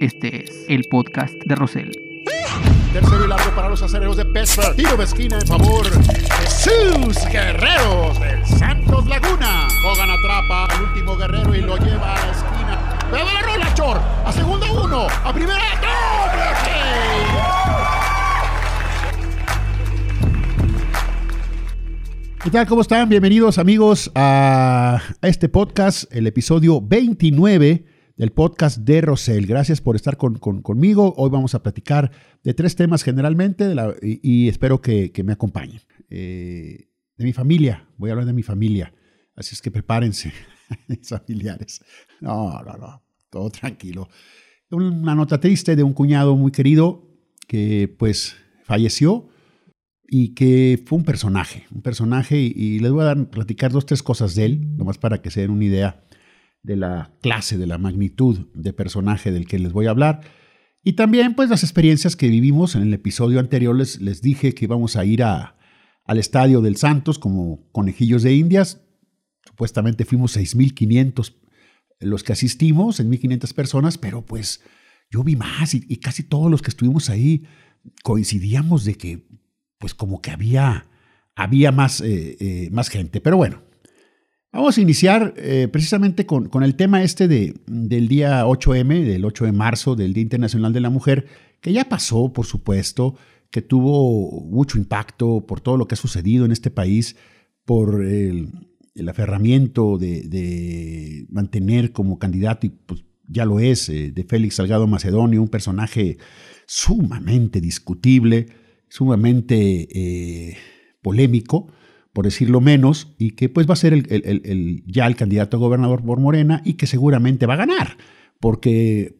Este es el podcast de Rosel. Tercero y largo para los acereros de Pittsburgh. Tiro de esquina en favor de sus guerreros del Santos Laguna. Hogan atrapa al último guerrero y lo lleva a la esquina. Pero la rola, Chor. A segunda uno. A primera. ¡Doble ¿Qué tal? ¿Cómo están? Bienvenidos amigos a este podcast, el episodio 29 del podcast de Rosel. Gracias por estar conmigo. Hoy vamos a platicar de tres temas generalmente y, espero que, me acompañen. Eh, de mi familia, voy a hablar de mi familia. Así es que prepárense, mis familiares. No, no, no, todo tranquilo. Una nota triste de un cuñado muy querido que pues falleció y que fue un personaje, un personaje y, les voy a dar, platicar dos, tres cosas de él, nomás para que se den una idea de la clase, de la magnitud de personaje del que les voy a hablar. Y también pues las experiencias que vivimos en el episodio anterior les, les dije que íbamos a ir a, al estadio del Santos como conejillos de indias. Supuestamente fuimos 6.500 los que asistimos, 6.500 personas, pero pues yo vi más y, casi todos los que estuvimos ahí coincidíamos de que pues como que había, había más, eh, eh, más gente. Pero bueno, Vamos a iniciar eh, precisamente con, el tema este de, del día 8M, del 8 de marzo, del Día Internacional de la Mujer, que ya pasó, por supuesto, que tuvo mucho impacto por todo lo que ha sucedido en este país, por el, aferramiento de, mantener como candidato, y pues ya lo es, eh, de Félix Salgado Macedonio, un personaje sumamente discutible, sumamente eh, polémico por decirlo menos, y que pues va a ser el, ya el candidato a gobernador por Morena y que seguramente va a ganar, porque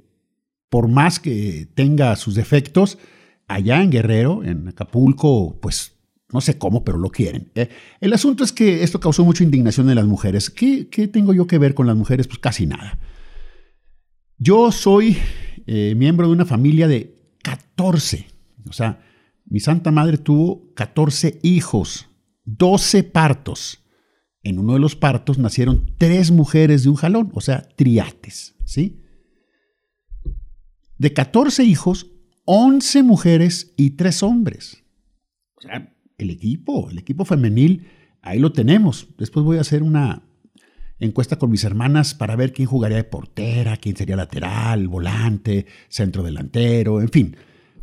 por más que tenga sus defectos, allá en Guerrero, en Acapulco, pues no sé cómo, pero lo quieren. ¿eh? El asunto es que esto causó mucha indignación en las mujeres. ¿Qué, tengo yo que ver con las mujeres? Pues casi nada. Yo soy eh, miembro de una familia de 14. O sea, mi santa madre tuvo 14 hijos. 12 partos. En uno de los partos nacieron tres mujeres de un jalón, o sea, triates, ¿sí? De 14 hijos, 11 mujeres y 3 hombres. O sea, el equipo, el equipo femenil, ahí lo tenemos. Después voy a hacer una encuesta con mis hermanas para ver quién jugaría de portera, quién sería lateral, volante, centro delantero, en fin.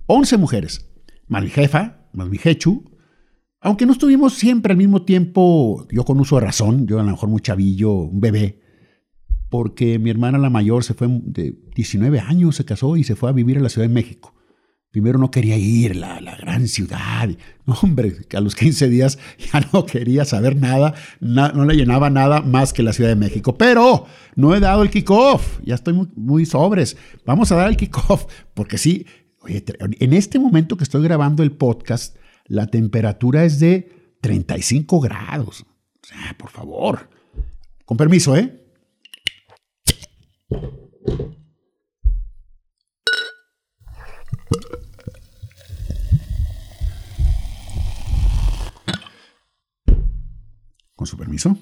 11 mujeres, más mi jefa, más mi jechu, aunque no estuvimos siempre al mismo tiempo, yo con uso de razón, yo a lo mejor muy chavillo, un bebé, porque mi hermana la mayor se fue de 19 años, se casó y se fue a vivir a la Ciudad de México. Primero no quería ir, la, la gran ciudad. hombre, que a los 15 días ya no quería saber nada, no le llenaba nada más que la Ciudad de México. Pero no he dado el kickoff, ya estoy muy, muy sobres. Vamos a dar el kickoff, porque sí, oye, en este momento que estoy grabando el podcast, la temperatura es de 35 grados. O sea, por favor. Con permiso, ¿eh? Con su permiso.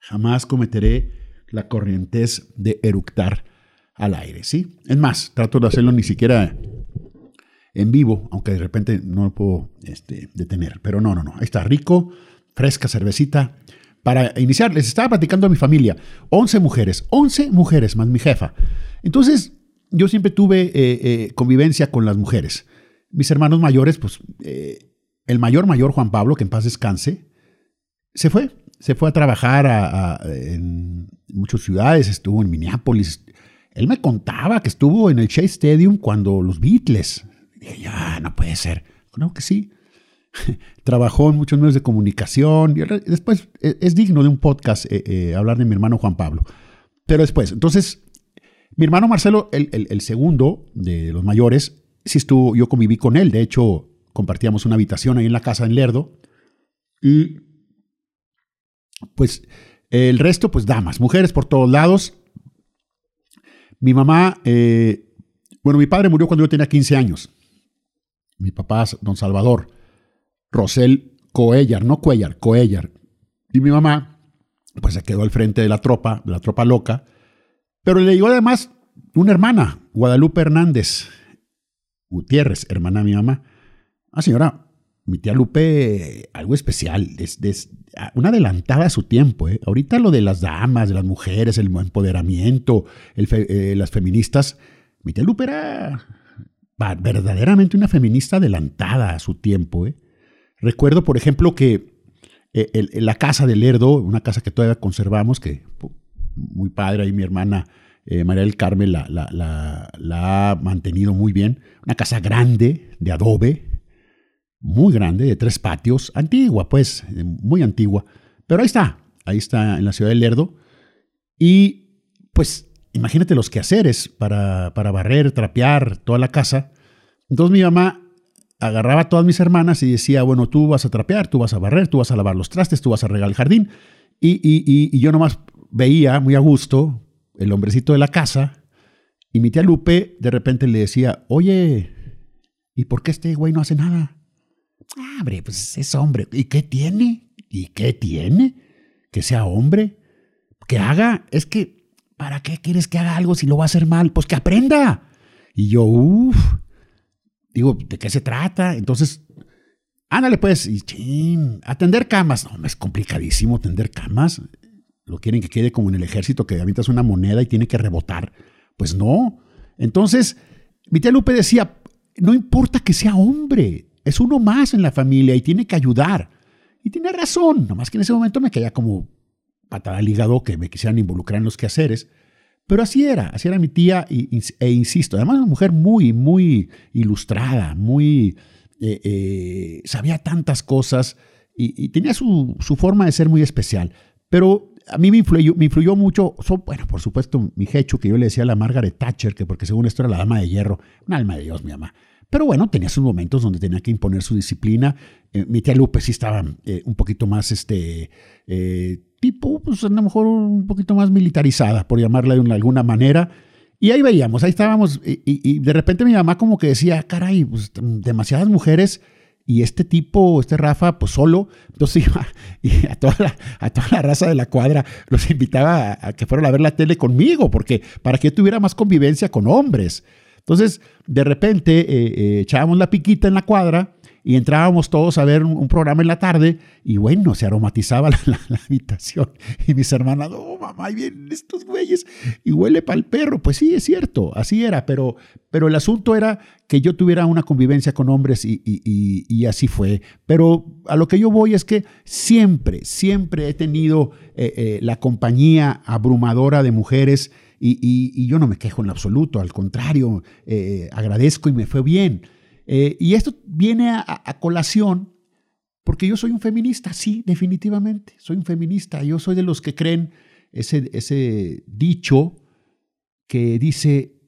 Jamás cometeré la corrientez de eructar al aire, ¿sí? Es más, trato de hacerlo ni siquiera en vivo, aunque de repente no lo puedo este, detener. Pero no, no, no. Ahí está rico, fresca cervecita. Para iniciar, les estaba platicando a mi familia. 11 mujeres, 11 mujeres más mi jefa. Entonces, yo siempre tuve eh, eh, convivencia con las mujeres. Mis hermanos mayores, pues, eh, el mayor mayor, Juan Pablo, que en paz descanse, se fue se fue a trabajar en muchas ciudades, estuvo en Minneapolis. Él me contaba que estuvo en el Chase Stadium cuando los Beatles. dije, ya, no puede ser. No, que sí. Trabajó en muchos medios de comunicación. Y después e, es, digno de un podcast eh, eh, hablar de mi hermano Juan Pablo. Pero después, entonces, mi hermano Marcelo, el, el segundo de los mayores, sí estuvo, yo conviví con él. De hecho, compartíamos una habitación ahí en la casa en Lerdo. Y pues el resto, pues damas, mujeres por todos lados. Mi mamá, eh, bueno, mi padre murió cuando yo tenía 15 años. Mi papá, don Salvador. Rosel Coellar, no Cuellar, Coellar. Y mi mamá, pues se quedó al frente de la tropa, de la tropa loca. Pero le llegó además una hermana, Guadalupe Hernández Gutiérrez, hermana de mi mamá. Ah, señora, mi tía Lupe, algo especial, es, una adelantada a su tiempo. ¿eh? Ahorita lo de las damas, de las mujeres, el empoderamiento, eh, las feministas, mi tía Lupe era verdaderamente una feminista adelantada a su tiempo. ¿eh? Recuerdo, por ejemplo, que eh, la casa del Lerdo, una casa que todavía conservamos, que muy padre, ahí mi hermana eh, María del Carmen la, la, ha mantenido muy bien. Una casa grande, de adobe, muy grande, de tres patios, antigua, pues, muy antigua. Pero ahí está, ahí está en la ciudad del Lerdo. Y pues imagínate los quehaceres para, para barrer, trapear toda la casa. Entonces mi mamá agarraba a todas mis hermanas y decía, bueno, tú vas a trapear, tú vas a barrer, tú vas a lavar los trastes, tú vas a regar el jardín. Y, y, yo nomás veía muy a gusto el hombrecito de la casa y mi tía Lupe de repente le decía, oye, ¿y por qué este güey no hace nada? Ah, hombre, pues es hombre. ¿Y qué tiene? ¿Y qué tiene? Que sea hombre. Que haga. Es que, ¿para qué quieres que haga algo si lo va a hacer mal? Pues que aprenda. Y yo, uff, Digo, ¿de qué se trata? Entonces, ándale pues, y chin, atender camas. No, es complicadísimo atender camas. Lo quieren que quede como en el ejército, que avientas una moneda y tiene que rebotar. Pues no. Entonces, mi tía Lupe decía, no importa que sea hombre, es uno más en la familia y tiene que ayudar. Y tiene razón, nomás que en ese momento me caía como patada al hígado que me quisieran involucrar en los quehaceres. Pero así era, así era mi tía, e insisto, además una mujer muy, muy ilustrada, muy... Eh, eh, sabía tantas cosas y, tenía su, forma de ser muy especial. Pero a mí me influyó, me influyó mucho, bueno, por supuesto, mi hecho, que yo le decía a la Margaret Thatcher, que porque según esto era la dama de hierro, un alma de Dios, mi mamá. Pero bueno, tenía sus momentos donde tenía que imponer su disciplina. Eh, mi tía Lupe sí estaba un poquito más este, tipo, pues a lo mejor un poquito más militarizada, por llamarla de alguna manera. Y ahí veíamos, ahí estábamos, y, de repente mi mamá como que decía, caray, pues, demasiadas mujeres y este tipo, este Rafa, pues solo. Entonces iba y a toda la, a toda la raza de la cuadra los invitaba a, que fueran a ver la tele conmigo, porque para que tuviera más convivencia con hombres. Entonces, de repente eh, eh, echábamos la piquita en la cuadra y entrábamos todos a ver un, programa en la tarde y bueno, se aromatizaba la, habitación. Y mis hermanas, oh mamá, ahí vienen estos güeyes y huele para el perro. Pues sí, es cierto, así era, pero, pero el asunto era que yo tuviera una convivencia con hombres y, y, así fue. Pero a lo que yo voy es que siempre, siempre he tenido eh, eh, la compañía abrumadora de mujeres y, yo no me quejo en absoluto, al contrario, eh, agradezco y me fue bien. Eh, y esto viene a, colación porque yo soy un feminista, sí, definitivamente, soy un feminista. Yo soy de los que creen ese, ese dicho que dice,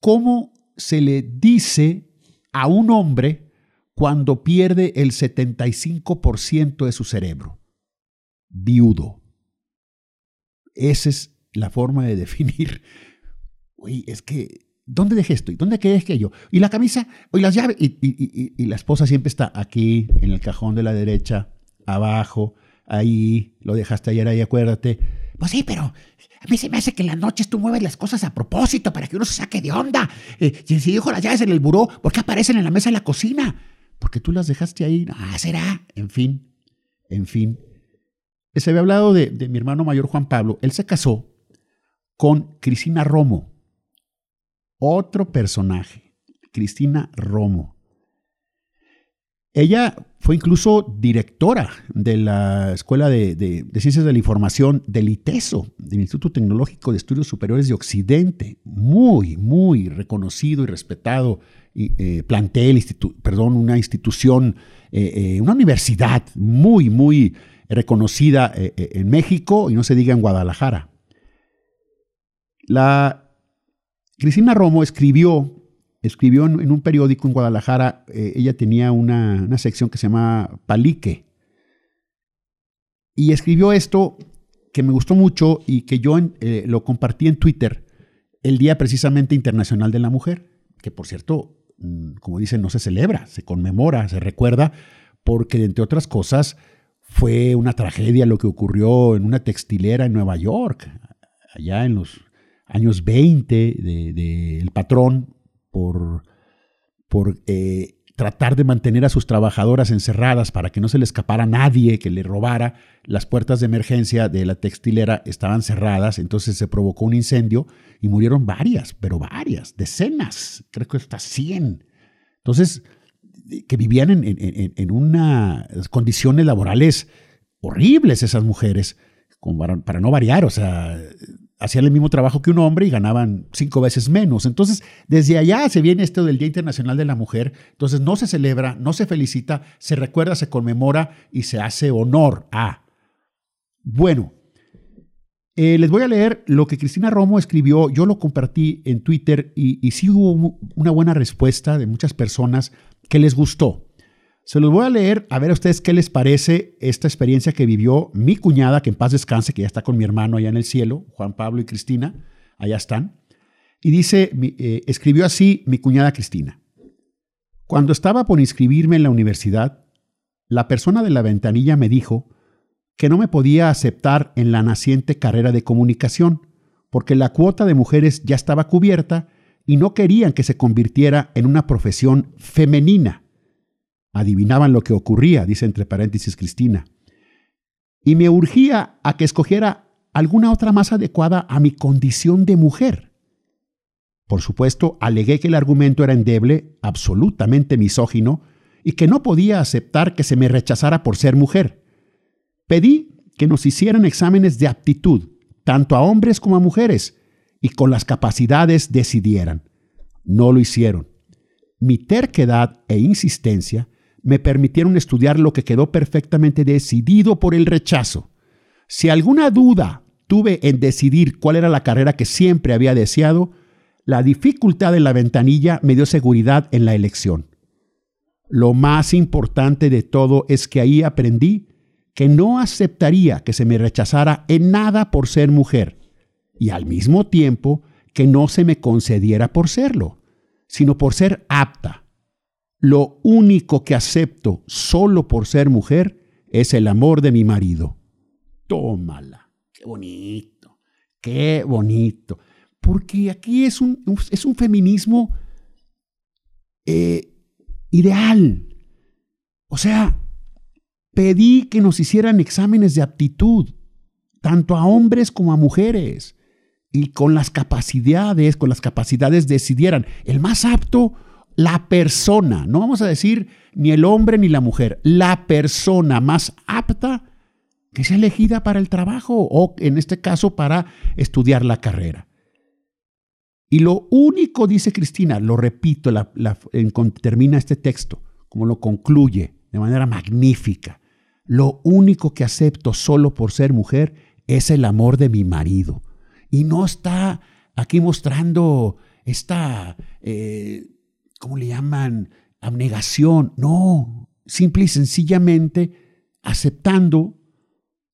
¿cómo se le dice a un hombre cuando pierde el 75% de su cerebro? Viudo. Esa es la forma de definir. Uy, es que ¿Dónde dejé esto? ¿Dónde quedé yo? Y la camisa, y las llaves, y, la esposa siempre está aquí, en el cajón de la derecha, abajo, ahí, lo dejaste ayer ahí, acuérdate. Pues sí, pero a mí se me hace que en las noches tú mueves las cosas a propósito para que uno se saque de onda. Eh, y si dejo las llaves en el buró, ¿por qué aparecen en la mesa de la cocina? Porque tú las dejaste ahí. Ah, será. En fin, en fin. Se había hablado de, de mi hermano mayor Juan Pablo. Él se casó con Cristina Romo otro personaje, Cristina Romo. Ella fue incluso directora de la Escuela de, Ciencias de la Información del ITESO, del Instituto Tecnológico de Estudios Superiores de Occidente, muy, muy reconocido y respetado eh, plantel, perdón, una institución, eh, eh, una universidad muy, muy reconocida en México y no se diga en Guadalajara. La Cristina Romo escribió, escribió en, un periódico en Guadalajara, eh, ella tenía una, sección que se llama Palique, y escribió esto que me gustó mucho y que yo eh, lo compartí en Twitter el Día precisamente Internacional de la Mujer, que por cierto, mm, como dicen, no se celebra, se conmemora, se recuerda, porque entre otras cosas fue una tragedia lo que ocurrió en una textilera en Nueva York, allá en los años 20 del de, patrón por, por eh, tratar de mantener a sus trabajadoras encerradas para que no se le escapara nadie que le robara. Las puertas de emergencia de la textilera estaban cerradas, entonces se provocó un incendio y murieron varias, pero varias, decenas, creo que hasta 100. Entonces, que vivían en, en, en unas condiciones laborales horribles esas mujeres, para no variar, o sea, hacían el mismo trabajo que un hombre y ganaban cinco veces menos. Entonces, desde allá se viene esto del Día Internacional de la Mujer. Entonces, no se celebra, no se felicita, se recuerda, se conmemora y se hace honor a. Bueno, eh, les voy a leer lo que Cristina Romo escribió. Yo lo compartí en Twitter y, y sí hubo una buena respuesta de muchas personas que les gustó. Se los voy a leer a ver a ustedes qué les parece esta experiencia que vivió mi cuñada, que en paz descanse, que ya está con mi hermano allá en el cielo, Juan Pablo y Cristina, allá están. Y dice, eh, escribió así mi cuñada Cristina. Cuando estaba por inscribirme en la universidad, la persona de la ventanilla me dijo que no me podía aceptar en la naciente carrera de comunicación, porque la cuota de mujeres ya estaba cubierta y no querían que se convirtiera en una profesión femenina Adivinaban lo que ocurría, dice entre paréntesis Cristina. Y me urgía a que escogiera alguna otra más adecuada a mi condición de mujer. Por supuesto, alegué que el argumento era endeble, absolutamente misógino, y que no podía aceptar que se me rechazara por ser mujer. Pedí que nos hicieran exámenes de aptitud, tanto a hombres como a mujeres, y con las capacidades decidieran. No lo hicieron. Mi terquedad e insistencia me permitieron estudiar lo que quedó perfectamente decidido por el rechazo. Si alguna duda tuve en decidir cuál era la carrera que siempre había deseado, la dificultad en la ventanilla me dio seguridad en la elección. Lo más importante de todo es que ahí aprendí que no aceptaría que se me rechazara en nada por ser mujer y al mismo tiempo que no se me concediera por serlo, sino por ser apta, lo único que acepto solo por ser mujer es el amor de mi marido. Tómala. Qué bonito. Qué bonito. Porque aquí es un, es un feminismo eh, ideal. O sea, pedí que nos hicieran exámenes de aptitud, tanto a hombres como a mujeres, y con las capacidades, con las capacidades decidieran. El más apto la persona, no vamos a decir ni el hombre ni la mujer, la persona más apta que sea elegida para el trabajo o en este caso para estudiar la carrera. Y lo único, dice Cristina, lo repito, la, termina este texto, como lo concluye de manera magnífica, lo único que acepto solo por ser mujer es el amor de mi marido. Y no está aquí mostrando esta eh, ¿cómo le llaman? Abnegación. No, simple y sencillamente aceptando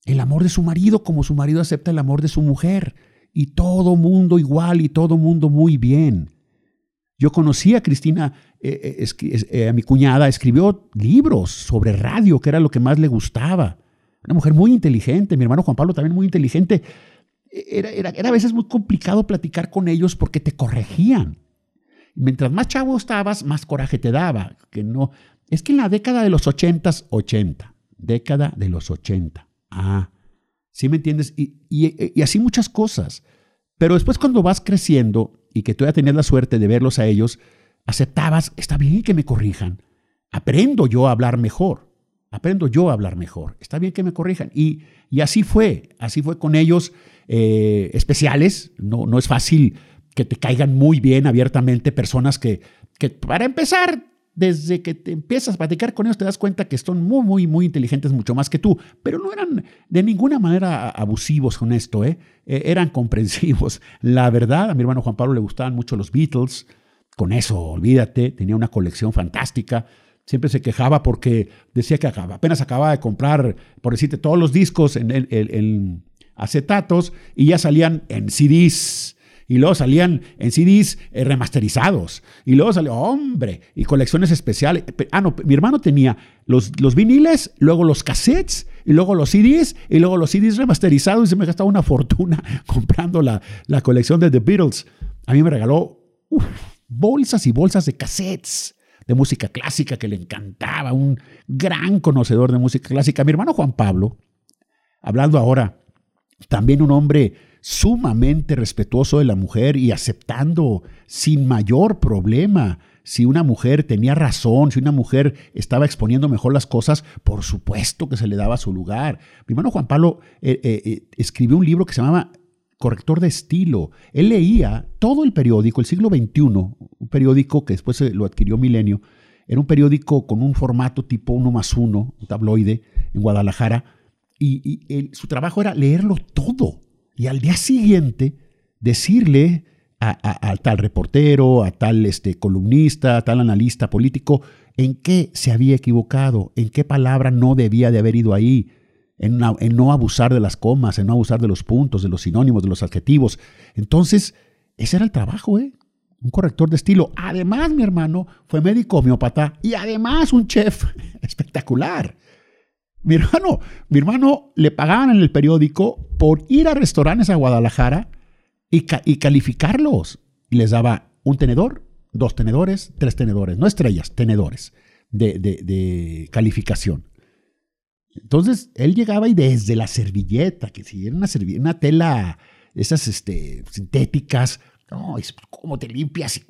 el amor de su marido como su marido acepta el amor de su mujer. Y todo mundo igual y todo mundo muy bien. Yo conocí a Cristina, eh, eh, eh, a mi cuñada, escribió libros sobre radio, que era lo que más le gustaba. Una mujer muy inteligente, mi hermano Juan Pablo también muy inteligente. Era, era, era a veces muy complicado platicar con ellos porque te corregían. Mientras más chavo estabas, más coraje te daba. Que no. Es que en la década de los 80, 80, década de los 80. Ah, ¿sí me entiendes? Y, así muchas cosas. Pero después cuando vas creciendo y que tú ya tenías la suerte de verlos a ellos, aceptabas, está bien que me corrijan. Aprendo yo a hablar mejor. Aprendo yo a hablar mejor. Está bien que me corrijan. Y, así fue. Así fue con ellos eh, especiales. No, no es fácil que te caigan muy bien abiertamente personas que, que para empezar, desde que te empiezas a platicar con ellos te das cuenta que son muy, muy, muy inteligentes, mucho más que tú, pero no eran de ninguna manera abusivos con esto, ¿eh? E, eran comprensivos. La verdad, a mi hermano Juan Pablo le gustaban mucho los Beatles, con eso, olvídate, tenía una colección fantástica. Siempre se quejaba porque decía que apenas acababa de comprar, por decirte, todos los discos en, en acetatos y ya salían en CDs Y luego salían en CDs eh, remasterizados. Y luego salió, hombre, y colecciones especiales. Ah, no, mi hermano tenía los, los viniles, luego los cassettes, y luego los CDs, y luego los CDs remasterizados. Y se me gastaba una fortuna comprando la, la colección de The Beatles. A mí me regaló bolsas y bolsas de cassettes de música clásica que le encantaba, un gran conocedor de música clásica. Mi hermano Juan Pablo, hablando ahora, también un hombre sumamente respetuoso de la mujer y aceptando sin mayor problema si una mujer tenía razón, si una mujer estaba exponiendo mejor las cosas, por supuesto que se le daba su lugar. Mi hermano Juan Pablo eh, eh, eh, escribió un libro que se llamaba corrector de estilo. Él leía todo el periódico, el siglo XXI, un periódico que después lo adquirió Milenio, era un periódico con un formato tipo uno más uno, un tabloide, en Guadalajara, y, su trabajo era leerlo todo y al día siguiente decirle a, tal reportero, a tal este, columnista, a tal analista político, en qué se había equivocado, en qué palabra no debía de haber ido ahí, en, no abusar de las comas, en no abusar de los puntos, de los sinónimos, de los adjetivos. Entonces, ese era el trabajo, ¿eh? Un corrector de estilo. Además, mi hermano fue médico homeópata y además un chef espectacular. Mi hermano, mi hermano le pagaban en el periódico por ir a restaurantes a Guadalajara y, calificarlos. Y les daba un tenedor, dos tenedores, tres tenedores, no estrellas, tenedores de, calificación. Entonces, él llegaba y desde la servilleta, que si era una, una tela, esas este, sintéticas, no, ¿cómo te limpias?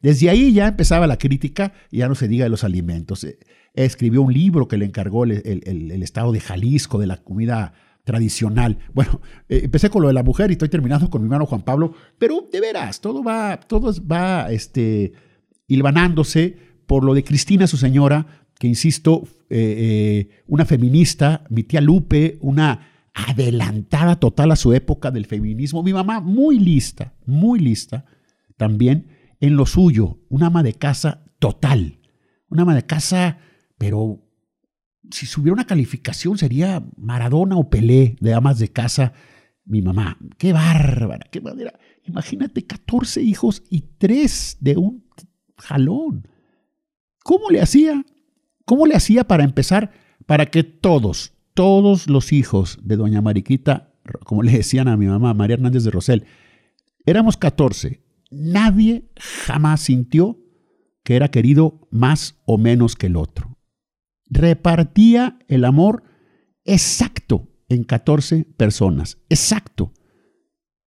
Desde ahí ya empezaba la crítica y ya no se diga de los alimentos. Escribió un libro que le encargó el, estado de Jalisco, de la comida tradicional. Bueno, eh, empecé con lo de la mujer y estoy terminando con mi hermano Juan Pablo, pero de veras, todo va, todo va este, hilvanándose por lo de Cristina, su señora, que insisto, eh, eh, una feminista, mi tía Lupe, una adelantada total a su época del feminismo, mi mamá muy lista, muy lista también en lo suyo, una ama de casa total, una ama de casa, pero si subiera una calificación sería Maradona o Pelé de amas de casa, mi mamá. Qué bárbara, qué manera. Imagínate 14 hijos y 3 de un jalón. ¿Cómo le hacía? ¿Cómo le hacía para empezar? Para que todos, todos los hijos de doña Mariquita, como le decían a mi mamá, María Hernández de Rosel, éramos 14. Nadie jamás sintió que era querido más o menos que el otro. Repartía el amor exacto en 14 personas. Exacto.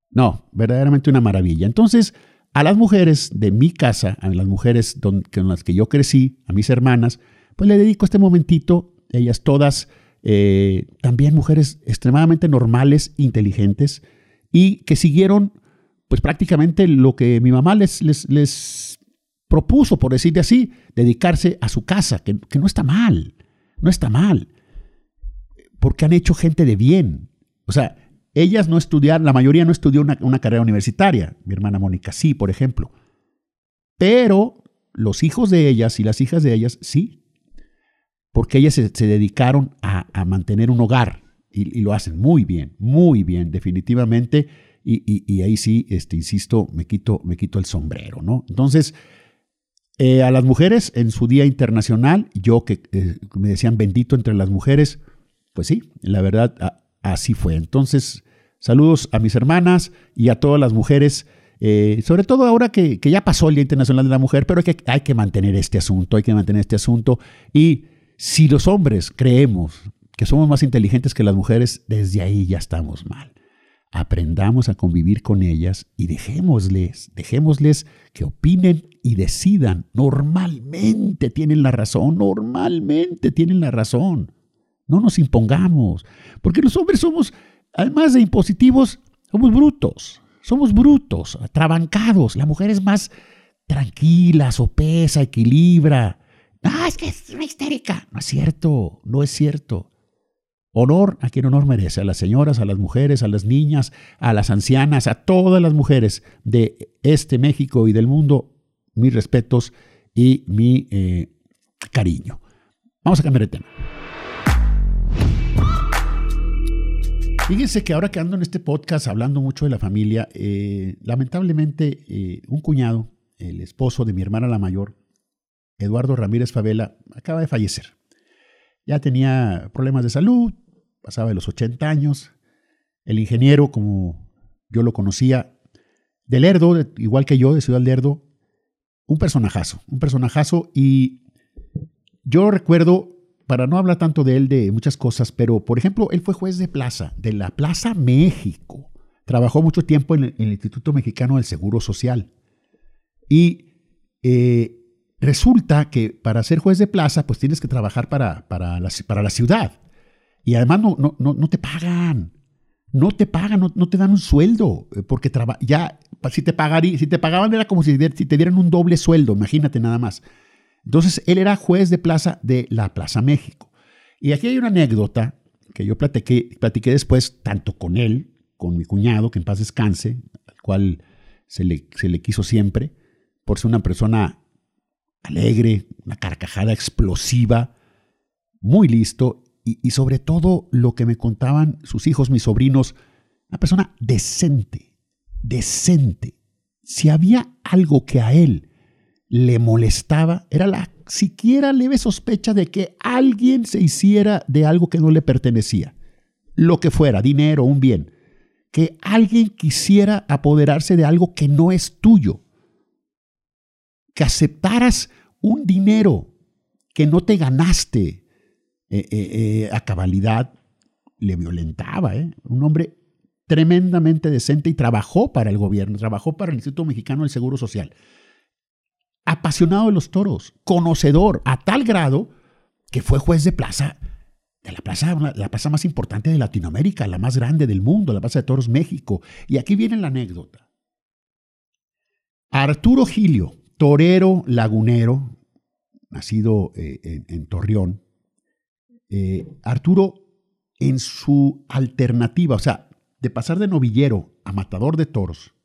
No, verdaderamente una maravilla. Entonces, a las mujeres de mi casa, a las mujeres con las que yo crecí, a mis hermanas, pues le dedico este momentito, ellas todas, eh, también mujeres extremadamente normales, inteligentes, y que siguieron pues prácticamente lo que mi mamá les, les, propuso, por decirlo así, dedicarse a su casa, que, no está mal, no está mal, porque han hecho gente de bien. O sea, ellas no estudiaron, la mayoría no estudió una, una carrera universitaria, mi hermana Mónica sí, por ejemplo, pero los hijos de ellas y las hijas de ellas sí, porque ellas se, dedicaron a, mantener un hogar y, lo hacen muy bien, muy bien, definitivamente. Y, ahí sí, este, insisto, me quito, me quito el sombrero, ¿no? Entonces, eh, a las mujeres en su Día Internacional, yo que eh, me decían bendito entre las mujeres, pues sí, la verdad, así fue. Entonces, saludos a mis hermanas y a todas las mujeres. Eh, sobre todo ahora que, ya pasó el Día Internacional de la Mujer, pero que, hay que mantener este asunto, hay que mantener este asunto. Y si los hombres creemos que somos más inteligentes que las mujeres, desde ahí ya estamos mal. Aprendamos a convivir con ellas y dejémosles, dejémosles que opinen y decidan. Normalmente tienen la razón, normalmente tienen la razón. No nos impongamos, porque los hombres somos, además de impositivos, somos brutos, somos brutos, atrabancados. La mujer es más tranquila, sopesa, equilibra no, es que es una histérica. No es cierto, no es cierto. Honor a quien honor merece, a las señoras, a las mujeres, a las niñas, a las ancianas, a todas las mujeres de este México y del mundo, mis respetos y mi eh, cariño. Vamos a cambiar de tema. Fíjense que ahora que ando en este podcast hablando mucho de la familia, eh, lamentablemente eh, un cuñado, el esposo de mi hermana la mayor, Eduardo Ramírez Favela, acaba de fallecer. Ya tenía problemas de salud, pasaba de los 80 años. El ingeniero, como yo lo conocía, de Lerdo, igual que yo, de Ciudad Lerdo, un personajazo, un personajazo. Y yo recuerdo para no hablar tanto de él de muchas cosas, pero por ejemplo, él fue juez de plaza, de la Plaza México. Trabajó mucho tiempo en el, Instituto Mexicano del Seguro Social. Y eh, resulta que para ser juez de plaza, pues tienes que trabajar para, para, la, para la ciudad. Y además no, no, no, te pagan. No te pagan, no, te dan un sueldo. Eh, porque ya, si te, pagaría, si te pagaban era como si, si te dieran un doble sueldo, imagínate nada más. Entonces, él era juez de plaza de la Plaza México. Y aquí hay una anécdota que yo platiqué, platiqué después tanto con él, con mi cuñado, que en paz descanse, al cual se le, se le quiso siempre, por ser una persona alegre, una carcajada explosiva, muy listo, y, sobre todo lo que me contaban sus hijos, mis sobrinos, una persona decente, decente. Si había algo que a él le molestaba era la siquiera leve sospecha de que alguien se hiciera de algo que no le pertenecía, lo que fuera, dinero, un bien, que alguien quisiera apoderarse de algo que no es tuyo, que aceptaras un dinero que no te ganaste eh, eh, eh, a cabalidad, le violentaba. Un hombre tremendamente decente y trabajó para el gobierno, trabajó para el Instituto Mexicano del Seguro Social apasionado de los toros, conocedor a tal grado que fue juez de plaza, de la plaza, la más importante de Latinoamérica, la más grande del mundo, la Plaza de Toros México. Y aquí viene la anécdota. Arturo Gilio, torero lagunero, nacido en, Torreón, eh, Arturo en su alternativa, o sea, de pasar de novillero a matador de toros,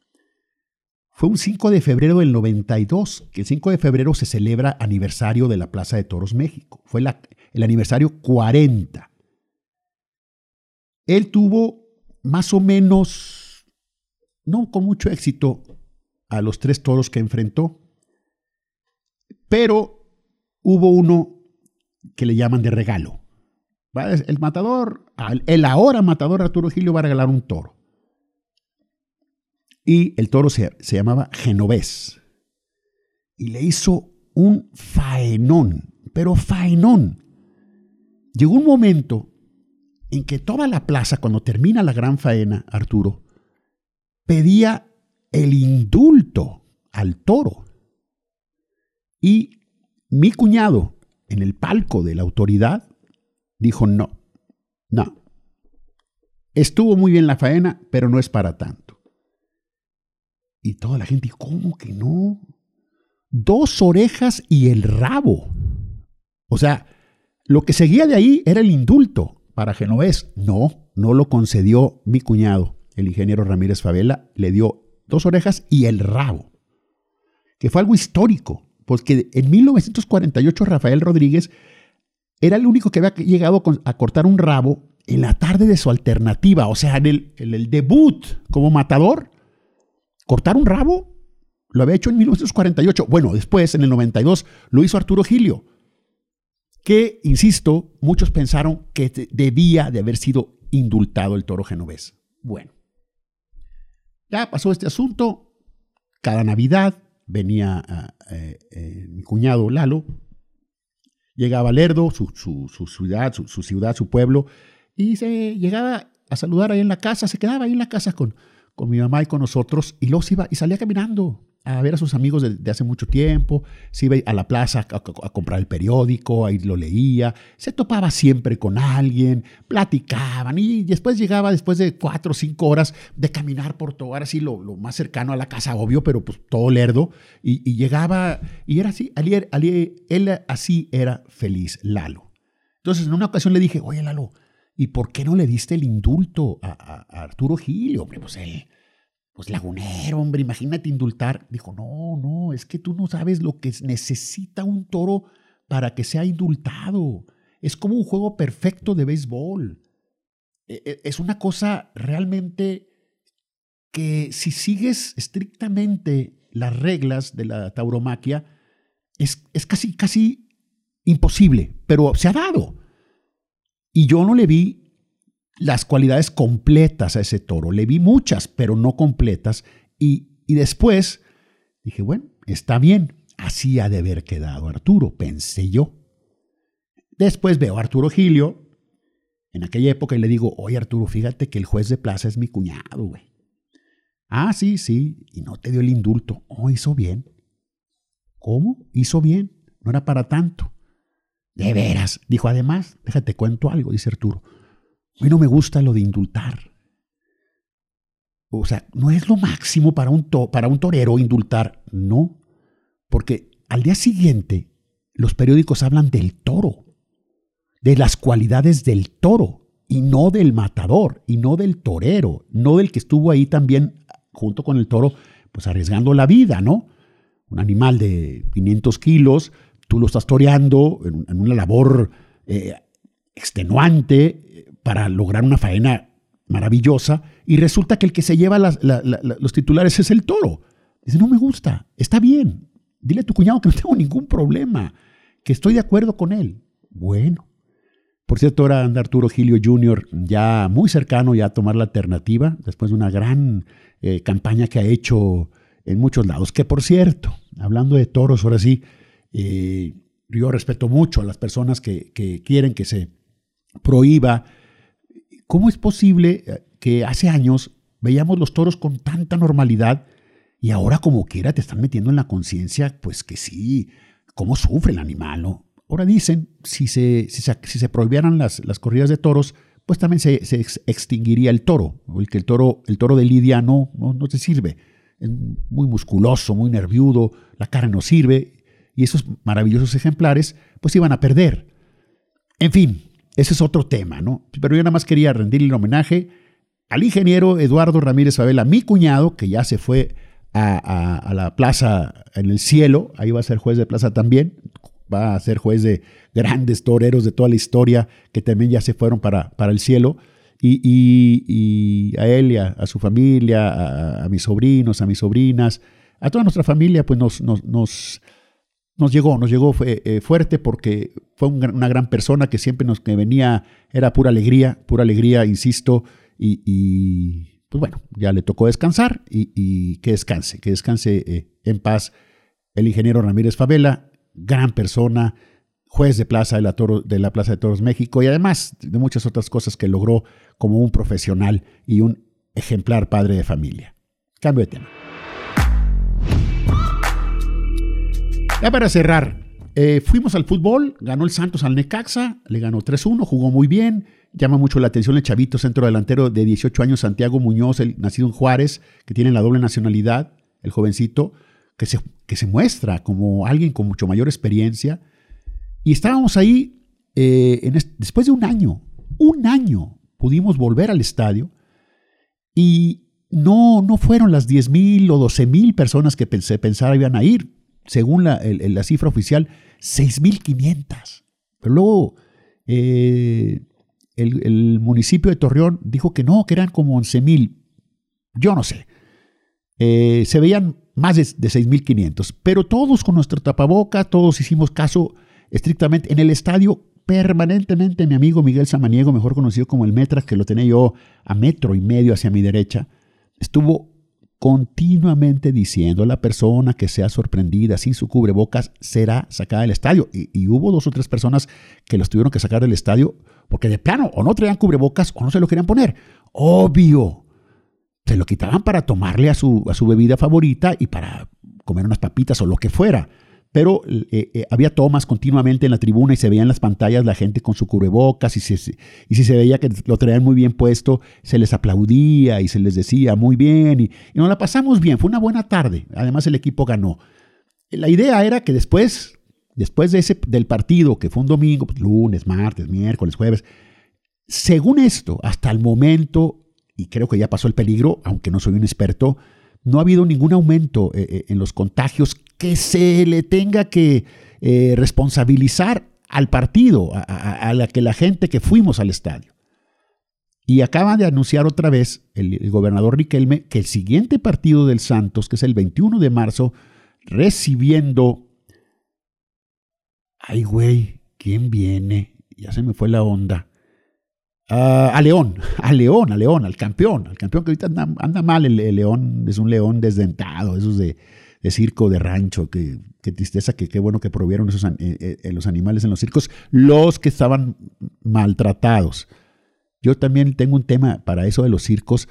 fue un 5 de febrero del 92, que el 5 de febrero se celebra aniversario de la Plaza de Toros México. Fue el aniversario 40. Él tuvo más o menos, no con mucho éxito, a los tres toros que enfrentó, pero hubo uno que le llaman de regalo. El matador, el ahora matador Arturo Gilio va a regalar un toro. Y el toro se, llamaba Genovés. Y le hizo un faenón, pero faenón. Llegó un momento en que toda la plaza, cuando termina la gran faena, Arturo, pedía el indulto al toro. Y mi cuñado, en el palco de la autoridad, dijo no, no. Estuvo muy bien la faena, pero no es para tanto. Y toda la gente, ¿cómo que no? Dos orejas y el rabo. O sea, lo que seguía de ahí era el indulto para Genovés. No, no lo concedió mi cuñado, el ingeniero Ramírez Favela, le dio dos orejas y el rabo, que fue algo histórico, porque en 1948 Rafael Rodríguez era el único que había llegado a cortar un rabo en la tarde de su alternativa, o sea, en el, debut como matador, Cortar un rabo lo había hecho en 1948. Bueno, después, en el 92, lo hizo Arturo Gilio, que, insisto, muchos pensaron que debía de haber sido indultado el toro genovés. Bueno, ya pasó este asunto. Cada Navidad venía ah, eh, eh, mi cuñado Lalo, llegaba Lerdo, su, ciudad, su, ciudad, su pueblo, y se llegaba a saludar ahí en la casa, se quedaba ahí en la casa con, con mi mamá y con nosotros y los iba y salía caminando a ver a sus amigos de, hace mucho tiempo, se iba a la plaza a, comprar el periódico, ahí lo leía, se topaba siempre con alguien, platicaban y después llegaba después de cuatro o cinco horas de caminar por todo, ahora sí lo, más cercano a la casa, obvio, pero pues todo lerdo, y, llegaba y era así, él así era feliz, Lalo. Entonces en una ocasión le dije, oye Lalo, ¿Y por qué no le diste el indulto a, Arturo Gil? Hombre, pues él, pues lagunero, hombre, imagínate indultar. Dijo, no, no, es que tú no sabes lo que necesita un toro para que sea indultado. Es como un juego perfecto de béisbol. e, e, es una cosa realmente que si sigues estrictamente las reglas de la tauromaquia, es, es casi, casi imposible, pero se ha dado. Y yo no le vi las cualidades completas a ese toro, le vi muchas, pero no completas. Y, y después dije, bueno, está bien, así ha de haber quedado Arturo, pensé yo. Después veo a Arturo Gilio en aquella época y le digo, oye Arturo, fíjate que el juez de plaza es mi cuñado, güey. Ah, sí, sí, y no te dio el indulto. Oh, hizo bien. ¿Cómo? Hizo bien, no era para tanto. De veras, dijo además, déjate cuento algo, dice Arturo. A mí no me gusta lo de indultar. O sea, no es lo máximo para un, para un torero indultar, no. Porque al día siguiente los periódicos hablan del toro, de las cualidades del toro, y no del matador, y no del torero, no del que estuvo ahí también junto con el toro, pues arriesgando la vida, ¿no? Un animal de 500 kilos, tú lo estás toreando en, una labor eh, extenuante para lograr una faena maravillosa, y resulta que el que se lleva los titulares es el toro. Dice, no me gusta, está bien, dile a tu cuñado que no tengo ningún problema, que estoy de acuerdo con él. Bueno, por cierto, ahora anda Arturo Gilio Jr. ya muy cercano ya a tomar la alternativa, después de una gran eh, campaña que ha hecho en muchos lados. Que por cierto, hablando de toros, ahora sí, eh, yo respeto mucho a las personas que, quieren que se prohíba. ¿Cómo es posible eh, que hace años veíamos los toros con tanta normalidad y ahora como quiera te están metiendo en la conciencia, pues que sí, cómo sufre el animal, ¿no? Ahora dicen, si se, si se, prohibieran las, las, corridas de toros, pues también se, extinguiría el toro, el el toro, el toro de Lidia no, no, no te sirve. Es muy musculoso, muy nerviudo, la cara no sirve, y esos maravillosos ejemplares, pues iban a perder. En fin, ese es otro tema, ¿no? Pero yo nada más quería rendirle el homenaje al ingeniero Eduardo Ramírez Favela, mi cuñado, que ya se fue a, la plaza en el cielo, ahí va a ser juez de plaza también, va a ser juez de grandes toreros de toda la historia que también ya se fueron para, para el cielo. Y, a él y a, su familia, a, mis sobrinos, a mis sobrinas, a toda nuestra familia, pues nos, nos, llegó, nos llegó eh, fuerte porque fue una gran persona que siempre nos que venía, era pura alegría, pura alegría, insisto, y, pues bueno, ya le tocó descansar y, que descanse, que descanse eh, en paz el ingeniero Ramírez Favela, gran persona, juez de plaza de la, de la Plaza de Toros México y además de muchas otras cosas que logró como un profesional y un ejemplar padre de familia. Cambio de tema. Ya para cerrar, eh, fuimos al fútbol, ganó el Santos al Necaxa, le ganó 3-1, jugó muy bien, llama mucho la atención el chavito centro delantero de 18 años, Santiago Muñoz, nacido en Juárez, que tiene la doble nacionalidad, el jovencito, que se, que se muestra como alguien con mucho mayor experiencia. Y estábamos ahí, eh, después de un año, un año, pudimos volver al estadio y no, no fueron las 10 mil o 12 mil personas que pensé, pensaba iban a ir. Según la, la cifra oficial, 6.500. Pero luego eh, el, municipio de Torreón dijo que no, que eran como 11 mil. Yo no sé. Eh, se veían más de, 6.500, pero todos con nuestro tapaboca, todos hicimos caso estrictamente en el estadio. Permanentemente mi amigo Miguel Samaniego, mejor conocido como el Metras, que lo tenía yo a metro y medio hacia mi derecha, estuvo continuamente diciendo a la persona que sea sorprendida sin su cubrebocas será sacada del estadio. Y, y, hubo dos o tres personas que los tuvieron que sacar del estadio porque de plano o no traían cubrebocas o no se lo querían poner. Obvio, se lo quitaban para tomarle a su, a su bebida favorita y para comer unas papitas o lo que fuera. Pero eh, eh, había tomas continuamente en la tribuna y se veían en las pantallas la gente con su cubrebocas y, y si se veía que lo traían muy bien puesto, se les aplaudía y se les decía muy bien y, nos la pasamos bien. Fue una buena tarde. Además el equipo ganó. La idea era que después, después de ese, del partido, que fue un domingo, pues, lunes, martes, miércoles, jueves, según esto, hasta el momento y creo que ya pasó el peligro, aunque no soy un experto, no ha habido ningún aumento eh, eh, en los contagios que se le tenga que eh, responsabilizar al partido, a, la que la gente que fuimos al estadio. Y acaba de anunciar otra vez el, el, gobernador Riquelme que el siguiente partido del Santos, que es el 21 de marzo, recibiendo... Ay, güey, ¿quién viene? Ya se me fue la onda. Uh, a León, a León, a León, al campeón, al campeón que ahorita anda, mal, el, León es un león desdentado, esos de, circo, de rancho, que, tristeza, que qué bueno que provieron esos eh, eh, los animales en los circos, los que estaban maltratados. Yo también tengo un tema para eso de los circos,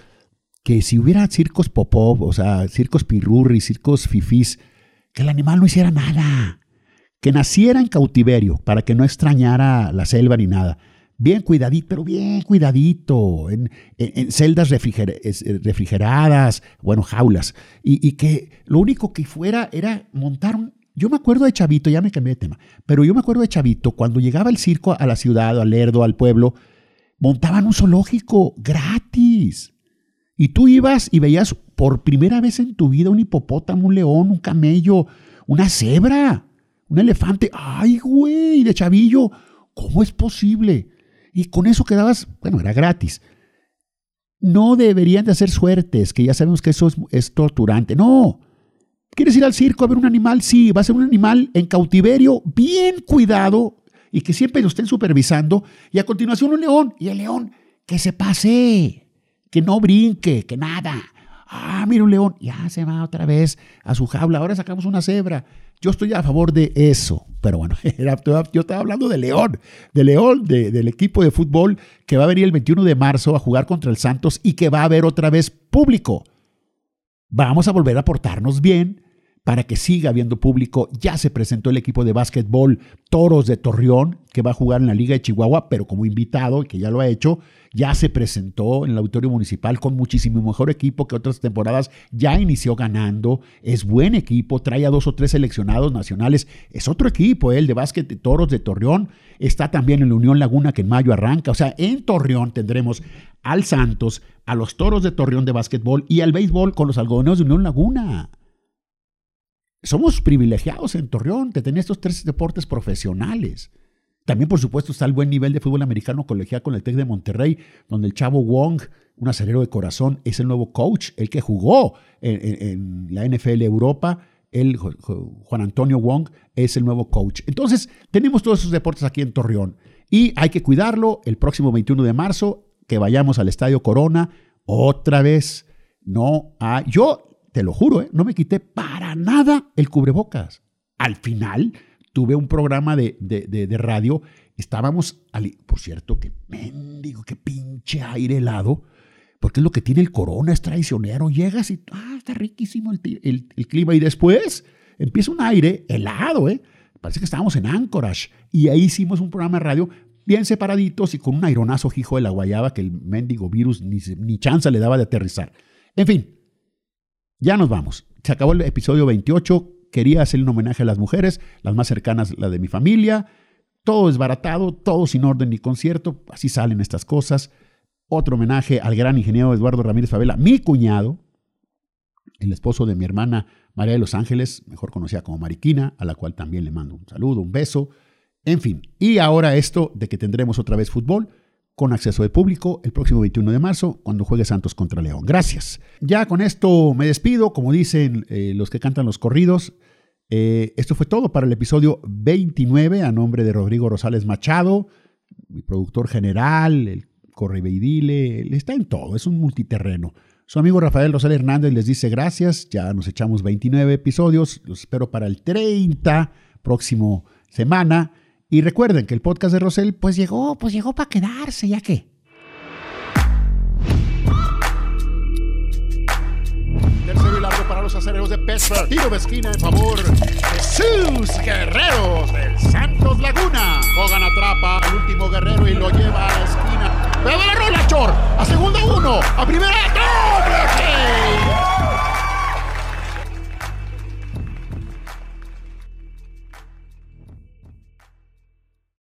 que si hubiera circos popov, o sea, circos pirurri, circos fifís, que el animal no hiciera nada, que naciera en cautiverio para que no extrañara la selva ni nada bien cuidadito, pero bien cuidadito, en, celdas refriger, refrigeradas, bueno, jaulas, y, y, que lo único que fuera era montar un... Yo me acuerdo de Chavito, ya me cambié de tema, pero yo me acuerdo de Chavito, cuando llegaba el circo a la ciudad, al Lerdo, al pueblo, montaban un zoológico gratis. Y tú ibas y veías por primera vez en tu vida un hipopótamo, un león, un camello, una cebra, un elefante. ¡Ay, güey! De chavillo, ¿cómo es posible? Y con eso quedabas, bueno, era gratis. No deberían de hacer suertes, que ya sabemos que eso es, torturante. No. ¿Quieres ir al circo a ver un animal? Sí, va a ser un animal en cautiverio, bien cuidado y que siempre lo estén supervisando. Y a continuación un león. Y el león, que se pase, que no brinque, que nada. Ah, mira un león, ya se va otra vez a su jaula. Ahora sacamos una cebra. Yo estoy a favor de eso. Pero bueno, yo estaba hablando de León, de León, de, del equipo de fútbol que va a venir el 21 de marzo a jugar contra el Santos y que va a haber otra vez público. Vamos a volver a portarnos bien para que siga habiendo público. Ya se presentó el equipo de básquetbol Toros de Torreón, que va a jugar en la Liga de Chihuahua, pero como invitado, que ya lo ha hecho. Ya se presentó en el Auditorio Municipal con muchísimo mejor equipo que otras temporadas. Ya inició ganando. Es buen equipo. Trae a dos o tres seleccionados nacionales. Es otro equipo, ¿eh? el de básquet Toros de Torreón. Está también en la Unión Laguna, que en mayo arranca. O sea, en Torreón tendremos al Santos, a los Toros de Torreón de básquetbol y al béisbol con los algodoneros de Unión Laguna somos privilegiados en Torreón de tener estos tres deportes profesionales. También, por supuesto, está el buen nivel de fútbol americano colegial con el TEC de Monterrey, donde el chavo Wong, un acerero de corazón, es el nuevo coach, el que jugó en la NFL Europa. El, Juan Antonio Wong es el nuevo coach. Entonces, tenemos todos esos deportes aquí en Torreón. Y hay que cuidarlo el próximo 21 de marzo, que vayamos al Estadio Corona otra vez. No hay. Yo te lo juro, ¿eh? no me quité para nada el cubrebocas. Al final tuve un programa de, de, de, radio, estábamos, por cierto, que mendigo, que pinche aire helado, porque es lo que tiene el corona, es traicionero, llegas y, ah, está riquísimo el, el, el clima y después empieza un aire helado, ¿eh? Parece que estábamos en Anchorage y ahí hicimos un programa de radio bien separaditos y con un aironazo hijo de la guayaba que el mendigo virus ni, ni chance le daba de aterrizar. En fin, ya nos vamos. Se acabó el episodio 28. Quería hacerle un homenaje a las mujeres, las más cercanas, la de mi familia. Todo desbaratado, todo sin orden ni concierto. Así salen estas cosas. Otro homenaje al gran ingeniero Eduardo Ramírez Favela, mi cuñado, el esposo de mi hermana María de los Ángeles, mejor conocida como Mariquina, a la cual también le mando un saludo, un beso. En fin, y ahora esto de que tendremos otra vez fútbol con acceso de público el próximo 21 de marzo cuando juegue Santos contra León. Gracias. Ya con esto me despido, como dicen eh, los que cantan los corridos. Eh, esto fue todo para el episodio 29 a nombre de Rodrigo Rosales Machado, mi productor general, el correveidile, está en todo, es un multiterreno. Su amigo Rafael Rosales Hernández les dice gracias, ya nos echamos 29 episodios, los espero para el 30 próximo semana. Y recuerden que el podcast de Rosel pues llegó, pues llegó para quedarse, ya que. Tercero y largo para los acereros de Pittsburgh. Tiro de esquina en favor de sus guerreros del Santos Laguna. Hogan atrapa al último guerrero y lo lleva a la esquina. ¡Pero la rola, Chor! ¡A segunda uno! ¡A primera! ¡No!